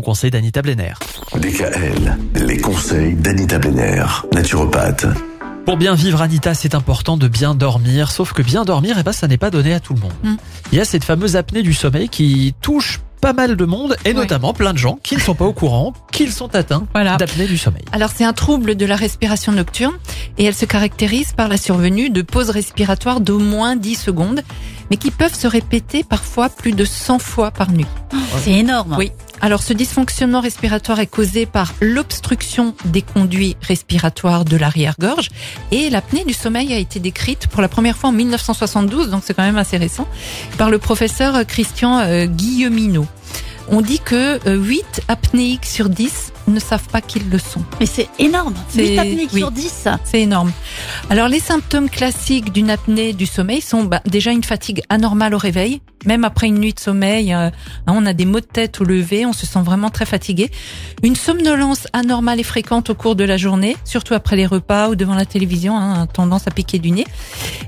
bon conseil d'Anita Blenner. DKL, les conseils d'Anita Blenner, naturopathe. Pour bien vivre, Anita, c'est important de bien dormir. Sauf que bien dormir, eh ben, ça n'est pas donné à tout le monde. Mm. Il y a cette fameuse apnée du sommeil qui touche pas mal de monde et Ouais. notamment plein de gens qui ne sont pas au courant qu'ils sont atteints Voilà. d'apnée du sommeil. Alors c'est un trouble de la respiration nocturne et elle se caractérise par la survenue de pauses respiratoires d'au moins 10 secondes, mais qui peuvent se répéter parfois plus de 100 fois par nuit. C'est énorme. Oui. Alors ce dysfonctionnement respiratoire est causé par l'obstruction des conduits respiratoires de l'arrière-gorge et l'apnée du sommeil a été décrite pour la première fois en 1972, donc c'est quand même assez récent, par le professeur Christian euh, Guilleminot. On dit que euh, 8 apnéiques sur 10 ne savent pas qu'ils le sont. Mais c'est énorme. C'est- 8 apnées oui. sur 10. C'est énorme. Alors les symptômes classiques d'une apnée du sommeil sont bah, déjà une fatigue anormale au réveil, même après une nuit de sommeil, euh, hein, on a des maux de tête au lever, on se sent vraiment très fatigué. Une somnolence anormale et fréquente au cours de la journée, surtout après les repas ou devant la télévision, hein, tendance à piquer du nez.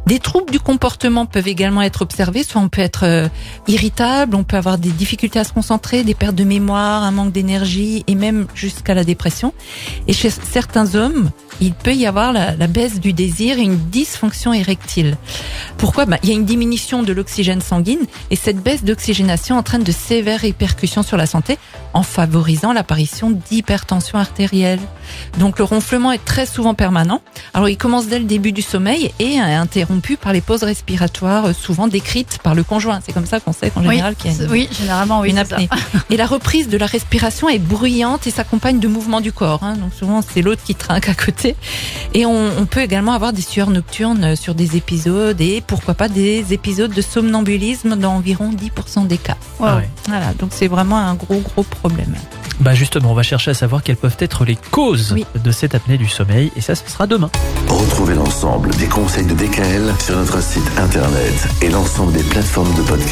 Des troubles du comportement peuvent également être observés, soit on peut être euh, irritable, on peut avoir des difficultés à se concentrer, des pertes de mémoire, un manque d'énergie et même jusqu'à la dépression. Et chez certains hommes, il peut y avoir la, la baisse du désir et une dysfonction érectile. Pourquoi? Bah, Il y a une diminution de l'oxygène sanguine et cette baisse d'oxygénation entraîne de sévères répercussions sur la santé en favorisant l'apparition d'hypertension artérielle. Donc le ronflement est très souvent permanent. Alors il commence dès le début du sommeil et est interrompu par les pauses respiratoires euh, souvent décrites par le conjoint. C'est comme ça qu'on sait qu'en Oui, général qu'il y a une, oui, généralement, oui. une ça. apnée. Et la reprise de la respiration est bruyante et s'accompagne de mouvements du corps. hein. Donc souvent c'est l'autre qui trinque à côté. Et on, on peut également avoir des sueurs nocturnes sur des épisodes et pourquoi pas des épisodes de somnambulisme dans environ 10% des cas. Wow. Ah ouais. Voilà, donc c'est vraiment un gros gros problème. Bah justement, on va chercher à savoir quelles peuvent être les causes Oui. de cette apnée du sommeil et ça, ce sera demain. Retrouvez l'ensemble des conseils de DKL sur notre site internet et l'ensemble des plateformes de podcast.